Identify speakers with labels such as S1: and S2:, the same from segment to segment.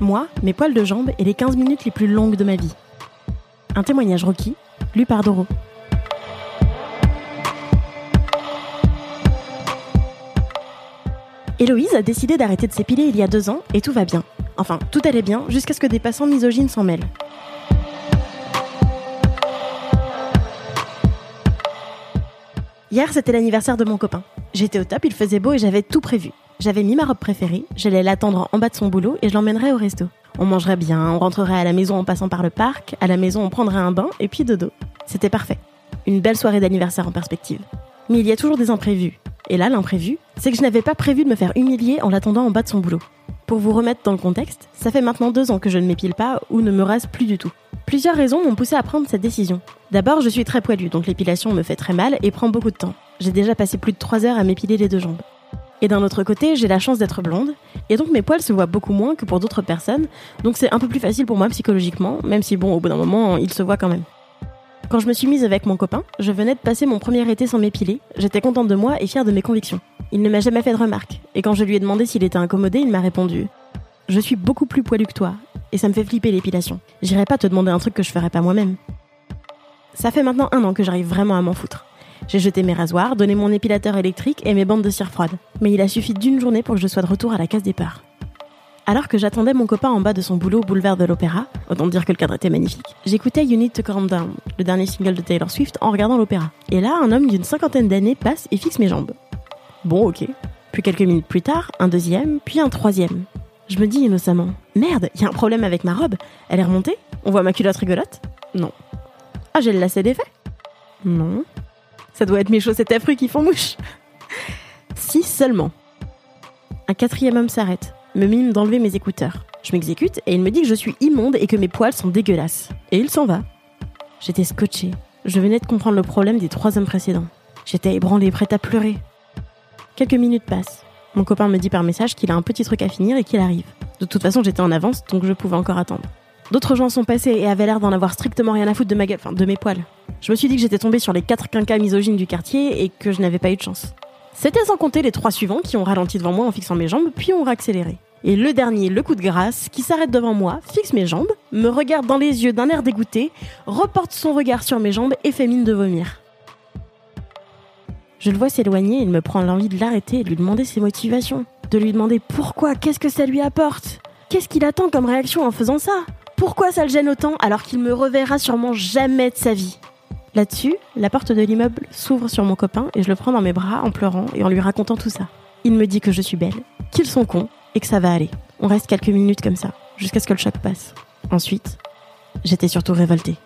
S1: Moi, mes poils de jambes et les 15 minutes les plus longues de ma vie. Un témoignage Rocky, lu par Doro. Héloïse a décidé d'arrêter de s'épiler il y a deux ans et tout va bien. Enfin, tout allait bien jusqu'à ce que des passants misogynes s'en mêlent. Hier, c'était l'anniversaire de mon copain. J'étais au top, il faisait beau et j'avais tout prévu. J'avais mis ma robe préférée, j'allais l'attendre en bas de son boulot et je l'emmènerais au resto. On mangerait bien, on rentrerait à la maison en passant par le parc, à la maison on prendrait un bain et puis dodo. C'était parfait. Une belle soirée d'anniversaire en perspective. Mais il y a toujours des imprévus. Et là, l'imprévu, c'est que je n'avais pas prévu de me faire humilier en l'attendant en bas de son boulot. Pour vous remettre dans le contexte, ça fait maintenant deux ans que je ne m'épile pas ou ne me rase plus du tout. Plusieurs raisons m'ont poussé à prendre cette décision. D'abord, je suis très poilue, donc l'épilation me fait très mal et prend beaucoup de temps. J'ai déjà passé plus de trois heures à m'épiler les deux jambes. Et d'un autre côté, j'ai la chance d'être blonde, et donc mes poils se voient beaucoup moins que pour d'autres personnes, donc c'est un peu plus facile pour moi psychologiquement, même si bon, au bout d'un moment, ils se voient quand même. Quand je me suis mise avec mon copain, je venais de passer mon premier été sans m'épiler, j'étais contente de moi et fière de mes convictions. Il ne m'a jamais fait de remarques, et quand je lui ai demandé s'il était incommodé, il m'a répondu Je suis beaucoup plus poilu que toi, et ça me fait flipper l'épilation. J'irai pas te demander un truc que je ferais pas moi-même. Ça fait maintenant un an que j'arrive vraiment à m'en foutre. J'ai jeté mes rasoirs, donné mon épilateur électrique et mes bandes de cire froide. Mais il a suffi d'une journée pour que je sois de retour à la case départ. Alors que j'attendais mon copain en bas de son boulot au boulevard de l'Opéra, autant dire que le cadre était magnifique, j'écoutais You Need to Calm Down, le dernier single de Taylor Swift, en regardant l'opéra. Et là, un homme d'une cinquantaine d'années passe et fixe mes jambes. Bon, ok. Puis quelques minutes plus tard, un deuxième, puis un troisième. Je me dis innocemment, merde, y a un problème avec ma robe Elle est remontée? On voit ma culotte rigolote? Non. Ah, j'ai le lacet défait Non. Ça doit être mes chaussettes à fruits qui font mouche. si seulement. Un quatrième homme s'arrête, me mime d'enlever mes écouteurs. Je m'exécute et il me dit que je suis immonde et que mes poils sont dégueulasses. Et il s'en va. J'étais scotchée. Je venais de comprendre le problème des trois hommes précédents. J'étais ébranlée, prête à pleurer. Quelques minutes passent. Mon copain me dit par message qu'il a un petit truc à finir et qu'il arrive. De toute façon, j'étais en avance, donc je pouvais encore attendre. D'autres gens sont passés et avaient l'air d'en avoir strictement rien à foutre de mes poils. Je me suis dit que j'étais tombée sur les quatre quinquas misogynes du quartier et que je n'avais pas eu de chance. C'était sans compter les trois suivants qui ont ralenti devant moi en fixant mes jambes, puis ont accéléré. Et le dernier, le coup de grâce, qui s'arrête devant moi, fixe mes jambes, me regarde dans les yeux d'un air dégoûté, reporte son regard sur mes jambes et fait mine de vomir. Je le vois s'éloigner il me prend l'envie de l'arrêter et de lui demander ses motivations. De lui demander pourquoi, qu'est-ce que ça lui apporte? Qu'est-ce qu'il attend comme réaction en faisant ça? Pourquoi ça le gêne autant alors qu'il me reverra sûrement jamais de sa vie Là-dessus, la porte de l'immeuble s'ouvre sur mon copain et je le prends dans mes bras en pleurant et en lui racontant tout ça. Il me dit que je suis belle, qu'ils sont cons et que ça va aller. On reste quelques minutes comme ça, jusqu'à ce que le choc passe. Ensuite, j'étais surtout révoltée.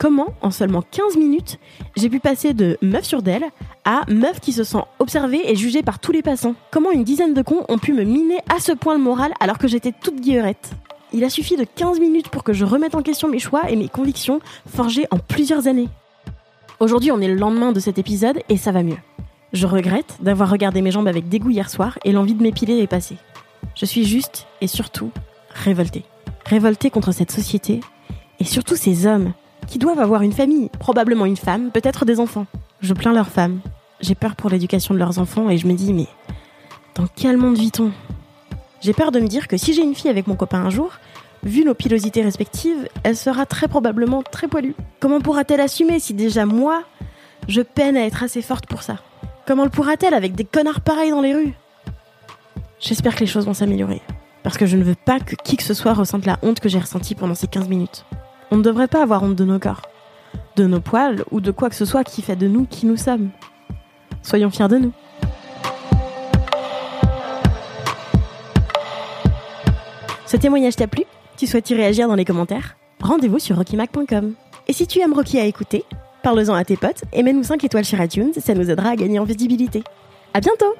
S1: Comment, en seulement 15 minutes, j'ai pu passer de meuf sur d'elle à meuf qui se sent observée et jugée par tous les passants? Comment une dizaine de cons ont pu me miner à ce point le moral alors que j'étais toute guillerette? Il a suffi de 15 minutes pour que je remette en question mes choix et mes convictions forgées en plusieurs années. Aujourd'hui, on est le lendemain de cet épisode et ça va mieux. Je regrette d'avoir regardé mes jambes avec dégoût hier soir et l'envie de m'épiler est passée. Je suis juste et surtout révoltée. Révoltée contre cette société et surtout ces hommes qui doivent avoir une famille, probablement une femme, peut-être des enfants. Je plains leurs femmes. J'ai peur pour l'éducation de leurs enfants et je me dis, mais dans quel monde vit-on? J'ai peur de me dire que si j'ai une fille avec mon copain un jour, vu nos pilosités respectives, elle sera très probablement très poilue. Comment pourra-t-elle assumer si déjà moi, je peine à être assez forte pour ça? Comment le pourra-t-elle avec des connards pareils dans les rues? J'espère que les choses vont s'améliorer. Parce que je ne veux pas que qui que ce soit ressente la honte que j'ai ressentie pendant ces 15 minutes. On ne devrait pas avoir honte de nos corps, de nos poils ou de quoi que ce soit qui fait de nous qui nous sommes. Soyons fiers de nous. Ce témoignage t'a plu? Tu souhaites y réagir dans les commentaires? Rendez-vous sur rockymac.com. Et si tu aimes Rocky à écouter, Parle-en à tes potes et mets-nous 5 étoiles sur iTunes, ça nous aidera à gagner en visibilité. À bientôt!